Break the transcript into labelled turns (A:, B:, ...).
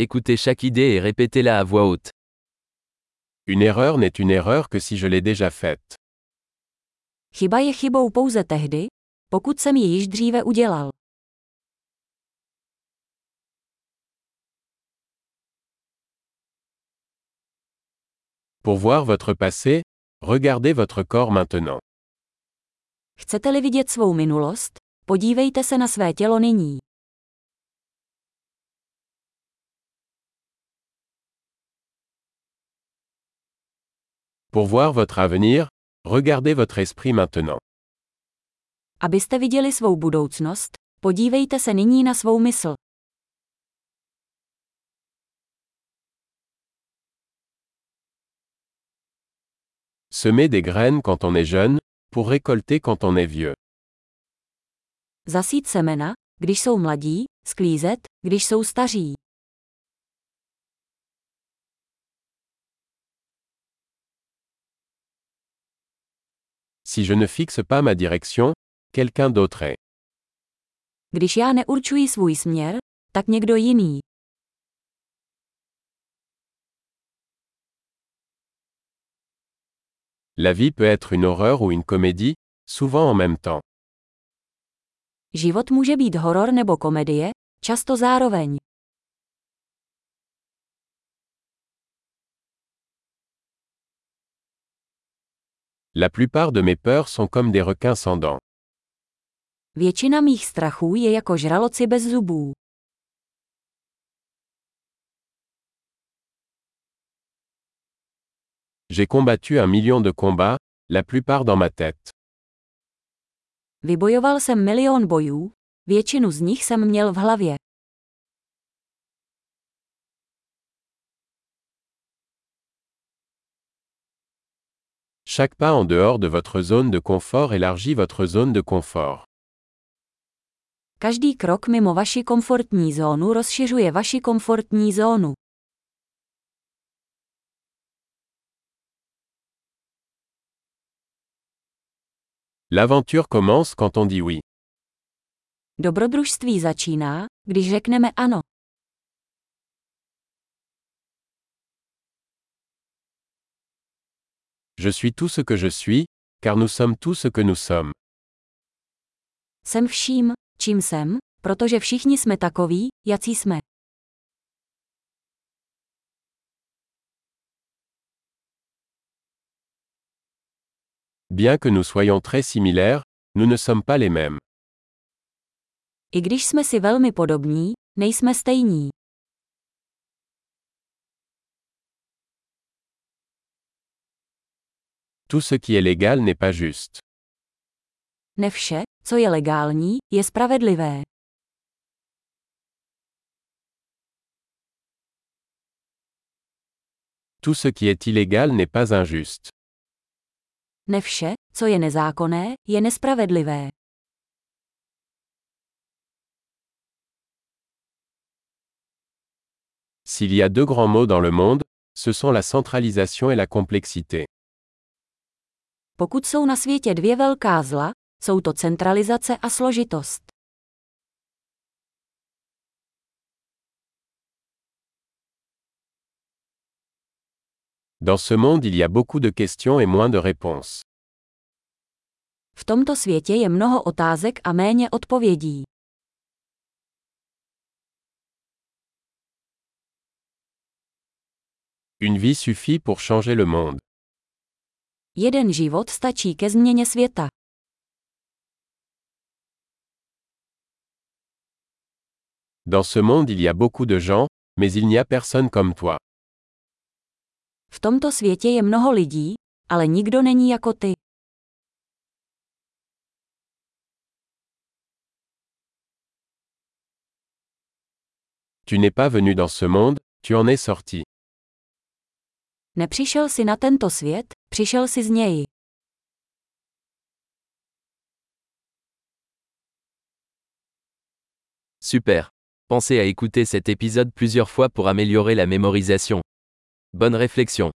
A: Écoutez chaque idée et répétez-la à voix haute.
B: Une erreur n'est une erreur que si je l'ai déjà faite.
C: Chyba je chybou pouze tehdy, pokud jsem ji již dříve udělal.
B: Pour voir votre passé, regardez votre corps maintenant.
C: Chcete-li vidět svou minulost, podívejte se na své tělo nyní.
B: Pour voir votre avenir, regardez votre esprit maintenant.
C: Abyste viděli svou budoucnost, podívejte se nyní na svou mysl.
B: Semer des graines quand on est jeune, pour récolter quand on est vieux.
C: Zasít semena, když jsou mladí, sklízet, když jsou staří.
B: Si je ne fixe pas ma direction, quelqu'un d'autre est.
C: Když já neurčuji svůj směr, tak někdo jiný.
B: La vie peut être une horreur ou une comédie, souvent en même temps.
C: Život může být horor nebo komedie, často zároveň.
B: La plupart de mes peurs sont comme des requins sans dents.
C: Většina mých strachů je jako žraloci bez zubů.
B: J'ai combattu un million de combats, la plupart dans ma tête.
C: Vybojoval jsem milion bojů, většinu z nich jsem měl v hlavě.
B: Chaque pas en dehors de votre zone de confort élargit votre zone de confort.
C: Každý krok mimo vaši komfortní zónu rozšiřuje vaši komfortní zónu.
B: L'aventure commence quand on dit oui.
C: Dobrodružství začíná, když řekneme ano.
B: Je suis tout ce que je suis, car nous sommes tout ce que nous sommes.
C: Jsem vším, čím jsem, protože všichni jsme takoví, jací jsme.
B: Bien que nous soyons très similaires, nous ne sommes pas les mêmes.
C: I když jsme si velmi podobní, nejsme stejní.
B: Tout ce qui est légal n'est pas juste.
C: Ne vše, co je legální, je spravedlivé.
B: Tout ce qui est illégal n'est pas injuste.
C: Ne vše, co je nezákonné, je nespravedlivé.
B: S'il y a deux grands mots dans le monde, ce sont la centralisation et la complexité.
C: Pokud jsou na světě dvě velká zla, jsou to centralizace a složitost.
B: Dans ce monde il y a beaucoup de questions et moins de réponses.
C: V tomto světě je mnoho otázek a méně odpovědí.
B: Une vie suffit pour changer le monde.
C: Jeden život stačí ke změně světa.
B: Dans ce monde il y a beaucoup de gens, mais il n'y a personne comme toi.
C: V tomto světě je mnoho lidí, ale nikdo není jako ty.
B: Tu n'es pas venu dans ce monde, tu en es sorti.
C: Nepřišel si na tento svět, přišel si z něj.
A: Super. Pensez à écouter cet épisode plusieurs fois pour améliorer la mémorisation. Bonne réflexion.